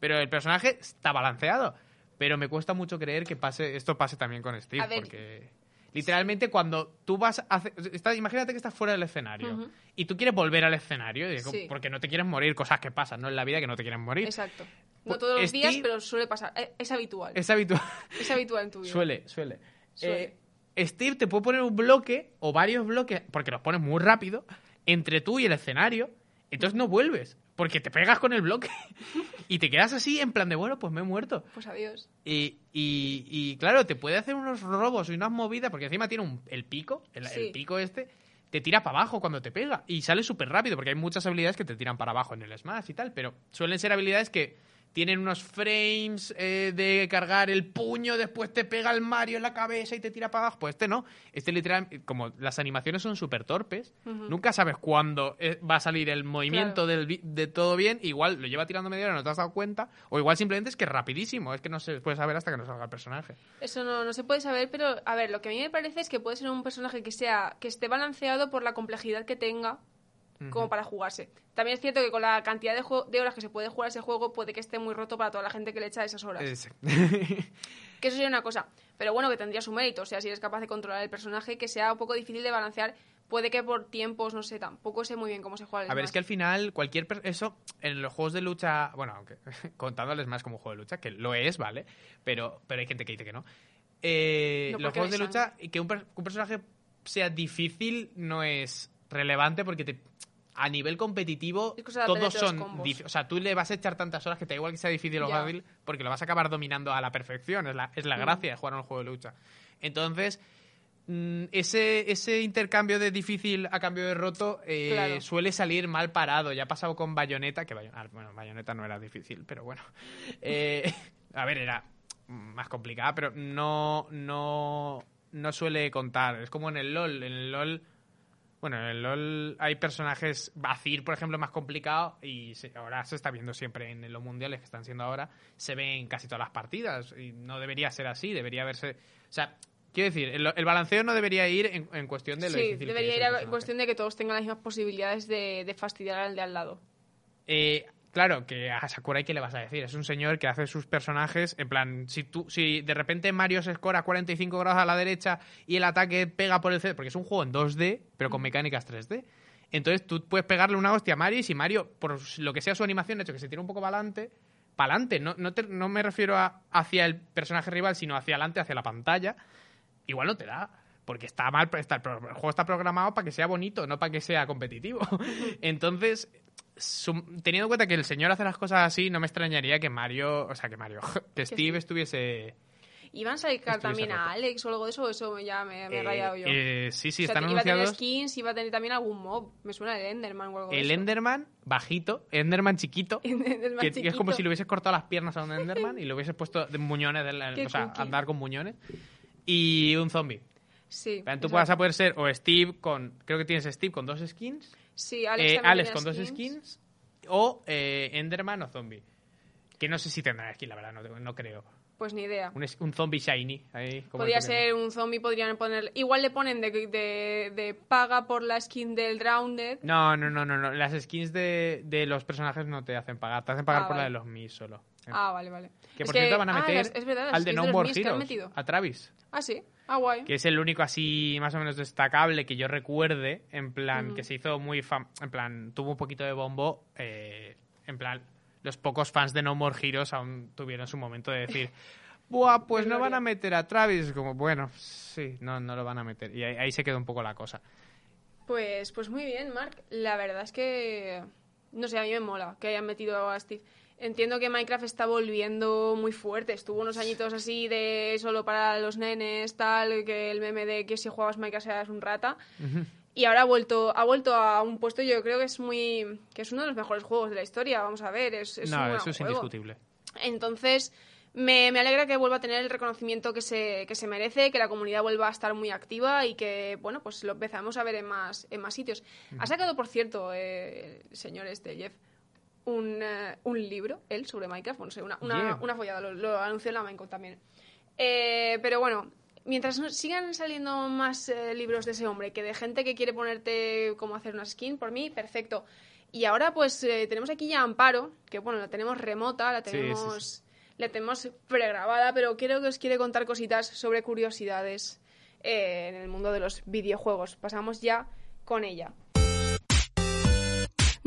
pero el personaje está balanceado. Pero me cuesta mucho creer que pase esto pase también con Steve, ver. porque literalmente cuando tú vas a hacer... está- imagínate que estás fuera del escenario y tú quieres volver al escenario Sí. porque no te quieres morir, cosas que pasan, ¿no? En la vida que no te quieren morir. Exacto. No Pues todos los días, pero suele pasar. Eh, Es habitual. Es habitual. Es habitual en tu vida. Suele, suele. Suele. Eh, Steve te puede poner un bloque o varios bloques, porque los pones muy rápido, entre tú y el escenario. Entonces no vuelves, porque te pegas con el bloque y te quedas así en plan de, bueno, pues me he muerto. Pues adiós. Y, y- y, claro, te puede hacer unos robos y unas movidas, porque encima tiene un- el pico, el, el pico este, te tira para abajo cuando te pega. Y sale súper rápido, porque hay muchas habilidades que te tiran para abajo en el Smash y tal, pero suelen ser habilidades que tienen unos frames eh, de cargar el puño, después te pega el Mario en la cabeza y te tira para abajo. Pues este no. Este literal, como las animaciones son súper torpes, nunca sabes cuándo eh, va a salir el movimiento Claro. del de todo bien. Igual lo lleva tirando media hora, no te has dado cuenta. O igual simplemente es que es rapidísimo. Es que no se puede saber hasta que no salga el personaje. Eso no, no se puede saber, pero a ver, lo que a mí me parece es que puede ser un personaje que sea que esté balanceado por la complejidad que tenga como para jugarse. También es cierto que con la cantidad de, de horas que se puede jugar ese juego puede que esté muy roto para toda la gente que le echa esas horas. Que eso sería una cosa. Pero bueno, que tendría su mérito. O sea, si eres capaz de controlar el personaje, que sea un poco difícil de balancear puede que por tiempos, no sé, tampoco sé muy bien cómo se juega el A ver, es que al final, cualquier. Eso, en los juegos de lucha. Bueno, aunque contándoles más como juego de lucha, que lo es, ¿vale? Pero, pero hay gente que dice que no. Eh, No, los juegos de lucha, que un, per- un personaje sea difícil no es relevante porque te. A nivel competitivo, todos son. O sea, tú le vas a echar tantas horas que te da igual que sea difícil o fácil, porque lo vas a acabar dominando a la perfección. Es la, es la Mm. gracia de jugar a un juego de lucha. Entonces, mm, ese, ese intercambio de difícil a cambio de roto eh, Claro. suele salir mal parado. Ya ha pasado con Bayonetta, que Bayo- ah, bueno, Bayonetta no era difícil, pero bueno. Eh, a ver, era más complicada, pero no, no, no suele contar. Es como en el LOL. En el LOL. Bueno, en el LOL hay personajes, Bacir, por ejemplo, más complicado y se- ahora se está viendo siempre en los mundiales que están siendo ahora, se ve en casi todas las partidas y no debería ser así, debería verse... O sea, quiero decir, el, el balanceo no debería ir en, en cuestión de lo Sí, difícil debería ir personaje. cuestión de que todos tengan las mismas posibilidades de, de fastidiar al de al lado. Eh, claro, que a Sakurai, ¿qué le vas a decir? Es un señor que hace sus personajes, en plan, si tú, si de repente Mario se escora 45 grados a la derecha y el ataque pega por el centro, porque es un juego en 2D, pero con mecánicas 3D. Entonces tú puedes pegarle una hostia a Mario y si Mario, por lo que sea su animación, ha hecho que se tire un poco para adelante, para adelante, no, no, te- no me refiero a hacia el personaje rival, sino hacia adelante, hacia la pantalla, igual no te da. Porque está mal, está, el juego está programado para que sea bonito, no para que sea competitivo. Entonces, teniendo en cuenta que el señor hace las cosas así, no me extrañaría que Mario, o sea, que Mario, que Steve Steve. estuviese... ¿Iban a sacar también a roto. Alex o algo de eso? Eso ya me, me he eh, rayado yo. eh, sí, sí, O sea, están iba a tener anunciados. skins, iba a tener también algún mob. Me suena el Enderman o algo de El eso. Enderman bajito, Enderman chiquito, Enderman que, que es como chiquito. si le hubieses cortado las piernas a un Enderman y le hubieses puesto de muñones, de la- o sea, cookie. andar con muñones. Y un zombie. Sí. Tú vas a poder ser o Steve con. Creo que tienes Steve con dos skins. Sí, Alex, eh, Alex con dos skins. O eh, Enderman o zombie. Que no sé si tendrá skin, la verdad, no, no creo. Pues ni idea. Un, zombie shiny. Ahí, Podría ser un zombie, podrían poner... Igual le ponen de, de, de paga por la skin del Drowned. No, no, no, no, no. Las skins de, de los personajes no te hacen pagar. Te hacen pagar Ah, por la de los Mis solo. Ah, vale, vale. que Es por cierto van a ah, meter las- es verdad, al de No More que Heroes. metido. A Travis. Ah, sí. Ah, guay. Que es el único así más o menos destacable que yo recuerde. En plan, que se hizo muy fam En plan, tuvo un poquito de bombo. eh, en plan, los pocos fans de No More Heroes aún tuvieron su momento de decir. Buah, pues no van a meter a Travis. Como, bueno, sí, no, no lo van a meter. Y ahí, ahí se quedó un poco la cosa. Pues, pues muy bien, Mark. La verdad es que, no sé, a mí me mola que hayan metido a Steve. Entiendo que Minecraft está volviendo muy fuerte. Estuvo unos añitos así de solo para los nenes, tal, que el meme de que si jugabas Minecraft eras un rata. Y ahora ha vuelto, ha vuelto a un puesto, yo creo que es muy, que es uno de los mejores juegos de la historia. Vamos a ver, es, es un no, buen eso es juego. indiscutible. Entonces, me, me alegra que vuelva a tener el reconocimiento que se, que se merece, que la comunidad vuelva a estar muy activa y que, bueno, pues lo empezamos a ver en más, en más sitios. Ha sacado, por cierto, eh, el señor este, Jeff, un, un libro, él, sobre Minecraft, no sé, una, una, una follada, lo, lo anunció en la Minecon también. Eh, pero bueno, mientras sigan saliendo más eh, libros de ese hombre que de gente que quiere ponerte cómo hacer una skin, por mí, perfecto. Y ahora pues eh, tenemos aquí ya Amparo, que bueno, la tenemos remota, la Sí, sí, tenemos, la tenemos pregrabada, pero creo que os quiere contar cositas sobre curiosidades eh, en el mundo de los videojuegos. Pasamos ya con ella.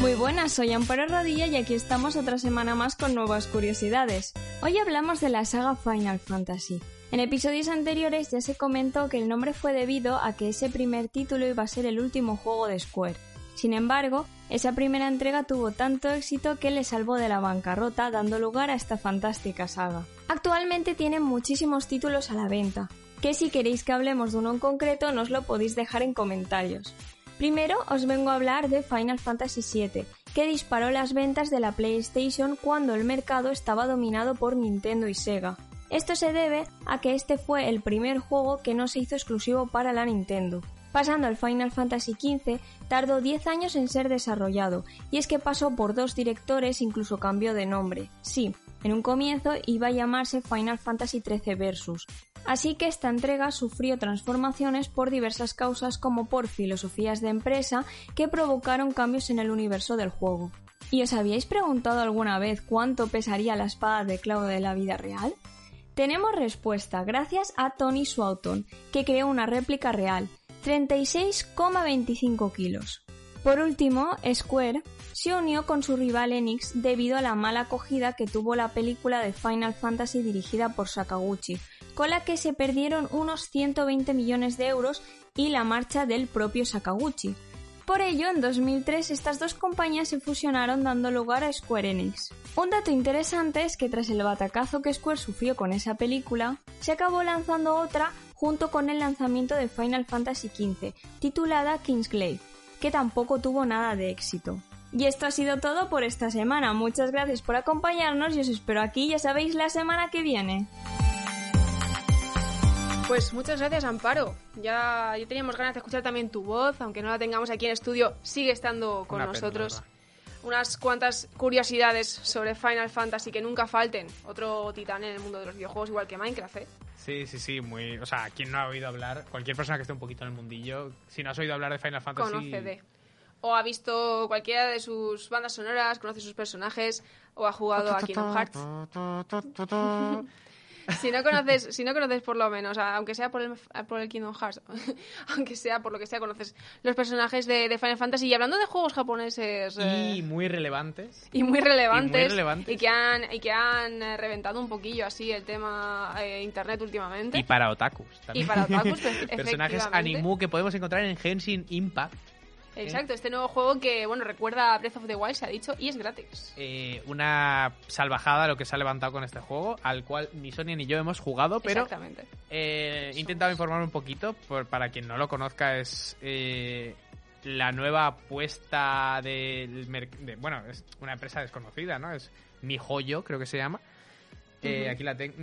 Muy buenas, soy Amparo Rodilla y aquí estamos otra semana más con nuevas curiosidades. Hoy hablamos de la saga Final Fantasy. En episodios anteriores ya se comentó que el nombre fue debido a que ese primer título iba a ser el último juego de Square. Sin embargo, esa primera entrega tuvo tanto éxito que le salvó de la bancarrota, dando lugar a esta fantástica saga. Actualmente tienen muchísimos títulos a la venta, que si queréis que hablemos de uno en concreto nos lo podéis dejar en comentarios. Primero os vengo a hablar de Final Fantasy VII, que disparó las ventas de la PlayStation cuando el mercado estaba dominado por Nintendo y Sega. Esto se debe a que este fue el primer juego que no se hizo exclusivo para la Nintendo. Pasando al Final Fantasy XV, tardó 10 años en ser desarrollado, y es que pasó por dos directores incluso cambió de nombre. Sí, en un comienzo iba a llamarse Final Fantasy XIII Versus, Así que esta entrega sufrió transformaciones por diversas causas como por filosofías de empresa que provocaron cambios en el universo del juego. ¿Y os habíais preguntado alguna vez cuánto pesaría la espada de clavo de la vida real? Tenemos respuesta gracias a Tony Swauton, que creó una réplica real. 36,25 kilos. Por último, Square se unió con su rival Enix debido a la mala acogida que tuvo la película de Final Fantasy dirigida por Sakaguchi, con la que se perdieron unos 120 millones de euros y la marcha del propio Sakaguchi. Por ello, en 2003 estas dos compañías se fusionaron dando lugar a Square Enix. Un dato interesante es que tras el batacazo que Square sufrió con esa película, se acabó lanzando otra junto con el lanzamiento de Final Fantasy XV, titulada Kingsglaive, que tampoco tuvo nada de éxito. Y esto ha sido todo por esta semana. Muchas gracias por acompañarnos y os espero aquí, ya sabéis, la semana que viene. Pues muchas gracias, Amparo. Ya, ya teníamos ganas de escuchar también tu voz, aunque no la tengamos aquí en estudio, sigue estando con Una nosotros. Unas cuantas curiosidades sobre Final Fantasy que nunca falten. Otro titán en el mundo de los videojuegos, igual que Minecraft, ¿eh? Sí, sí, sí, muy... O sea, quien no ha oído hablar, cualquier persona que esté un poquito en el mundillo, si no has oído hablar de Final Fantasy... Conoce de. O ha visto cualquiera de sus bandas sonoras, conoce sus personajes, o ha jugado a Kingdom Hearts. Si no conoces, si no conoces por lo menos, aunque sea por el, por el Kingdom Hearts, aunque sea por lo que sea, conoces los personajes de, de Final Fantasy. Y hablando de juegos japoneses eh, Y muy relevantes. y muy relevantes, y muy relevantes. y que han, y que han eh, reventado un poquillo así el tema eh, internet últimamente. Y para otakus Y también. para otakus, pues, Personajes animu que podemos encontrar en Genshin Impact. Exacto, este nuevo juego que, bueno, recuerda a Breath of the Wild, se ha dicho, y es gratis. Eh, una salvajada lo que se ha levantado con este juego, al cual ni Sonia ni yo hemos jugado, pero Exactamente. eh, he intentado informarme un poquito. Por, para quien no lo conozca, es eh, la nueva apuesta del de, Bueno, es una empresa desconocida, ¿no? Es Mi Joyo, creo que se llama. Aquí la tengo.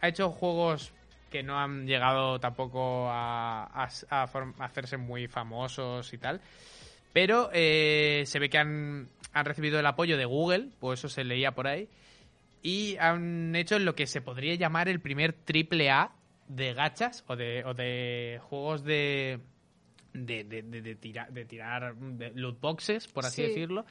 ha hecho juegos que no han llegado tampoco a, a- a form- a hacerse muy famosos y tal. Pero eh, se ve que han, han recibido el apoyo de Google, pues eso se leía por ahí. Y han hecho lo que se podría llamar el primer triple A de gachas o de, o de juegos de, de, de, de- de tira- de tirar loot boxes, por así Sí. decirlo,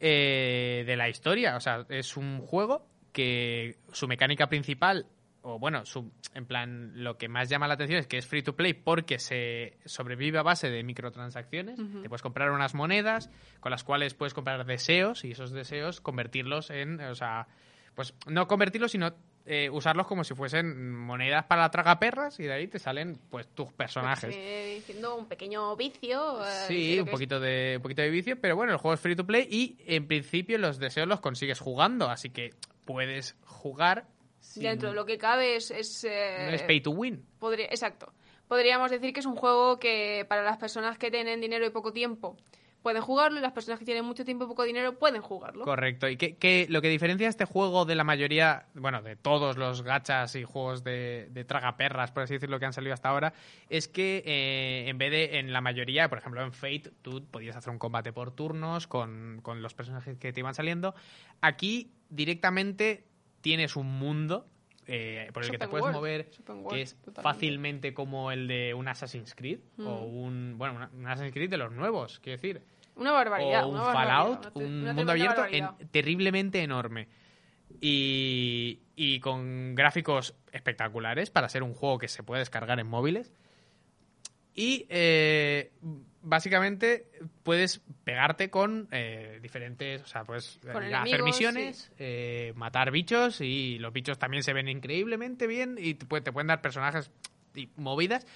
eh, de la historia. O sea, es un juego que su mecánica principal, o bueno, su, en plan, lo que más llama la atención es que es free to play porque se sobrevive a base de microtransacciones. Te puedes comprar unas monedas con las cuales puedes comprar deseos y esos deseos convertirlos en, o sea, pues no convertirlos, sino eh, usarlos como si fuesen monedas para la tragaperras y de ahí te salen pues tus personajes. Eh, diciendo un pequeño vicio. eh, Sí, un poquito de, un poquito de vicio, pero bueno, el juego es free to play y en principio los deseos los consigues jugando, así que puedes jugar Dentro de lo que cabe es. es, eh, no es pay to win. podría- exacto. Podríamos decir que es un juego que para las personas que tienen dinero y poco tiempo pueden jugarlo y las personas que tienen mucho tiempo y poco dinero pueden jugarlo. Correcto. Y que, que lo que diferencia este juego de la mayoría, bueno, de todos los gachas y juegos de, de tragaperras, por así decirlo, que han salido hasta ahora, es que eh, en vez de en la mayoría, por ejemplo en Fate, tú podías hacer un combate por turnos con, con los personajes que te iban saliendo. Aquí directamente tienes un mundo eh, por el que te puedes world, mover, open que es totalmente. fácilmente como el de un Assassin's Creed o Mm. un, bueno, un Assassin's Creed de los nuevos, quiero decir Una barbaridad. o un una barbaridad, Fallout, una un mundo abierto en- terriblemente enorme. Y, y con gráficos espectaculares para ser un juego que se puede descargar en móviles. Y eh, básicamente puedes pegarte con eh, diferentes, o sea, puedes Con eh, hacer enemigos, misiones, eh, matar bichos y los bichos también se ven increíblemente bien y te, te pueden dar personajes y movidas.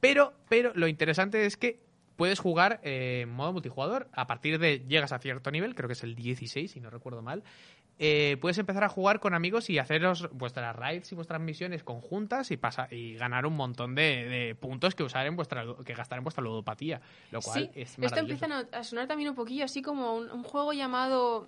Pero, pero lo interesante es que puedes jugar eh, en modo multijugador. A partir de llegas a cierto nivel, creo que es el 16, si no recuerdo mal. Eh, puedes empezar a jugar con amigos y haceros vuestras raids y vuestras misiones conjuntas y pasa y ganar un montón de, de puntos que usar en vuestra que gastar en vuestra ludopatía, lo cual Sí, es esto empieza a sonar también un poquillo así como un, un juego llamado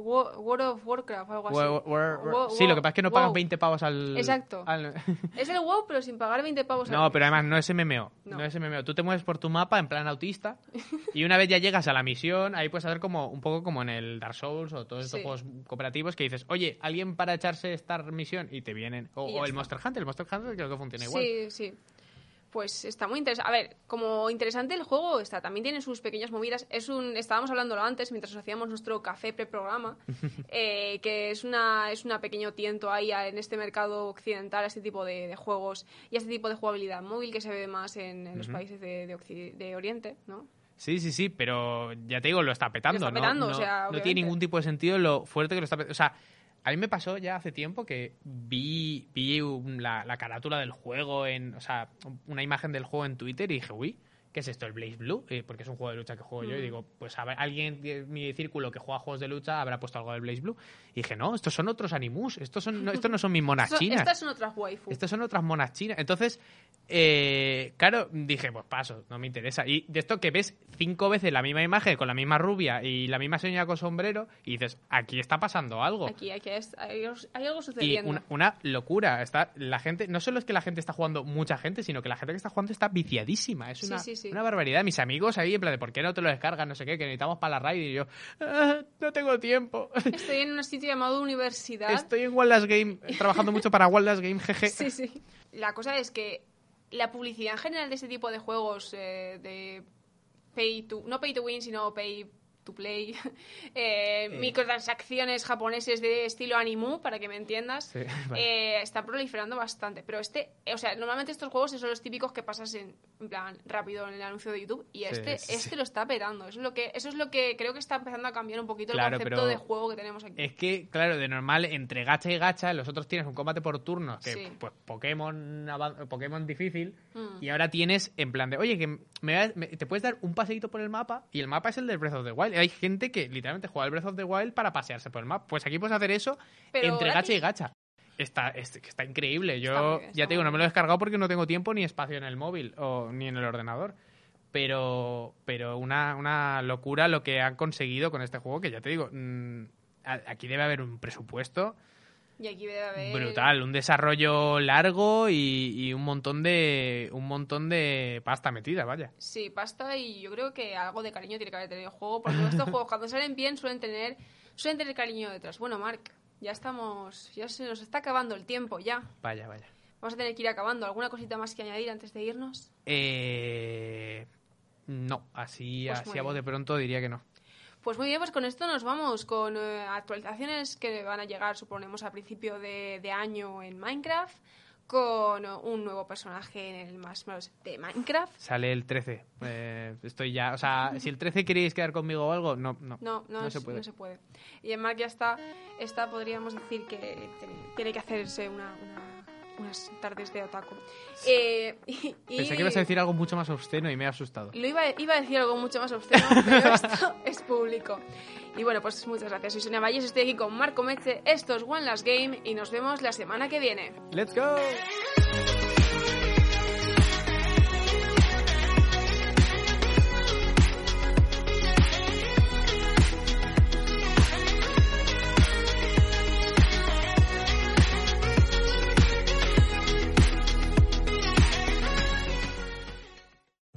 World of Warcraft o algo así. Wo- sí, lo que pasa es que no pagas WoW. 20 pavos al. Exacto. al- Es el WoW, pero sin pagar 20 pavos al no, mes. pero además no es MMO. No. No. es MMO. Tú te mueves por tu mapa en plan autista y una vez ya llegas a la misión, ahí puedes hacer como un poco como en el Dark Souls o todos estos Sí. juegos cooperativos que dices, oye, alguien para echarse esta misión y te vienen. O, Y o el. Monster Hunter. El Monster Hunter creo que funciona igual. Sí, sí. Pues está muy interesante. A ver, como interesante el juego está, también tiene sus pequeñas movidas. Es un, estábamos hablándolo antes mientras hacíamos nuestro café pre-programa, eh, que es una, es una pequeño tiento ahí a- en este mercado occidental a este tipo de, de juegos y a este tipo de jugabilidad móvil que se ve más en, en los países de, de, Oriente, ¿no? Sí, sí, sí, pero ya te digo, lo está petando, Lo está ¿no? petando, no, o sea, no obviamente. tiene ningún tipo de sentido lo fuerte que lo está petando. O sea, a mí me pasó ya hace tiempo que vi, vi la, la carátula del juego, en, o sea, una imagen del juego en Twitter y dije, uy, ¿qué es esto? El Blaze Blue, Eh, porque es un juego de lucha que juego yo y digo, pues a ver, alguien de mi círculo que juega juegos de lucha habrá puesto algo del Blaze Blue. Y dije, no, estos son otros animus, estos, son, no, estos no son mis monas chinas. estas son otras waifu. Estas son otras monas chinas. Entonces, eh, claro, dije, pues paso, no me interesa. Y de esto que ves cinco veces la misma imagen con la misma rubia y la misma señora con sombrero, y dices, aquí está pasando algo. Aquí, aquí es- hay, hay algo Y sucediendo. una, una locura. Está, la gente, no solo es que la gente está jugando mucha gente, sino que la gente que está jugando está viciadísima. Es Sí, una, sí, sí. una barbaridad. Mis amigos ahí, en plan de ¿por qué no te lo descargas? No sé qué, que necesitamos para la raid. Y yo, "Ah, no tengo tiempo. Estoy en un sitio llamado universidad. Estoy en Wallace Game, trabajando mucho para Wallace Game, jeje. Sí, sí. La cosa es que la publicidad en general de este tipo de juegos eh, de pay to no pay to win sino pay to play eh, microtransacciones japoneses de estilo animu para que me entiendas Sí, vale. eh, está proliferando bastante pero este eh, o sea normalmente estos juegos son los típicos que pasas en, en plan rápido en el anuncio de YouTube y Sí, este sí. este lo está petando eso es lo que eso es lo que creo que está empezando a cambiar un poquito Claro, el concepto de juego que tenemos aquí Es que, claro, de normal, entre gacha y gacha, los otros tienes un combate por turnos, que pues Pokémon, Pokémon difícil, Mm. y ahora tienes en plan de, oye, que me, me- te puedes dar un paseíto por el mapa, y el mapa es el del Breath of the Wild. Hay gente que literalmente juega el Breath of the Wild para pasearse por el mapa. Pues aquí puedes hacer eso Pero entre gacha y gacha. Está, es- que está increíble. Yo Está bien, ya está te digo, no me lo he descargado porque no tengo tiempo ni espacio en el móvil o ni en el ordenador. Pero, pero una, una locura lo que han conseguido con este juego, que ya te digo, mm, aquí debe haber un presupuesto y aquí debe haber brutal, un desarrollo largo y, y un montón de un montón de pasta metida, vaya. Sí, pasta y yo creo que algo de cariño tiene que haber tenido el juego, porque estos juegos cuando salen bien suelen tener suelen tener cariño detrás. Bueno, Marc, ya estamos, ya se nos está acabando el tiempo, ya. Vaya, vaya. Vamos a tener que ir acabando. ¿Alguna cosita más que añadir antes de irnos? Eh, no, así, Pues así a voz de pronto diría que no. Pues muy bien, pues con esto nos vamos con eh, actualizaciones que van a llegar, suponemos, a principio de, de año en Minecraft, con un nuevo personaje en el más Bros. de Minecraft. Sale el 13. Eh, estoy ya, o sea, si el 13 queréis quedar conmigo o algo, no, no. No, no, No es- se puede. no se puede. Y en Mark ya está, está, podríamos decir que tiene, tiene que hacerse una, una- unas tardes de otaku. Eh, y, y- Pensé que ibas a decir algo mucho más obsceno y me he asustado. Lo iba, iba a decir algo mucho más obsceno, pero esto es público. Y bueno, pues muchas gracias. Soy Sonia Valles, estoy aquí con Marco Meche. Esto es One Last Game y nos vemos la semana que viene. ¡Let's go!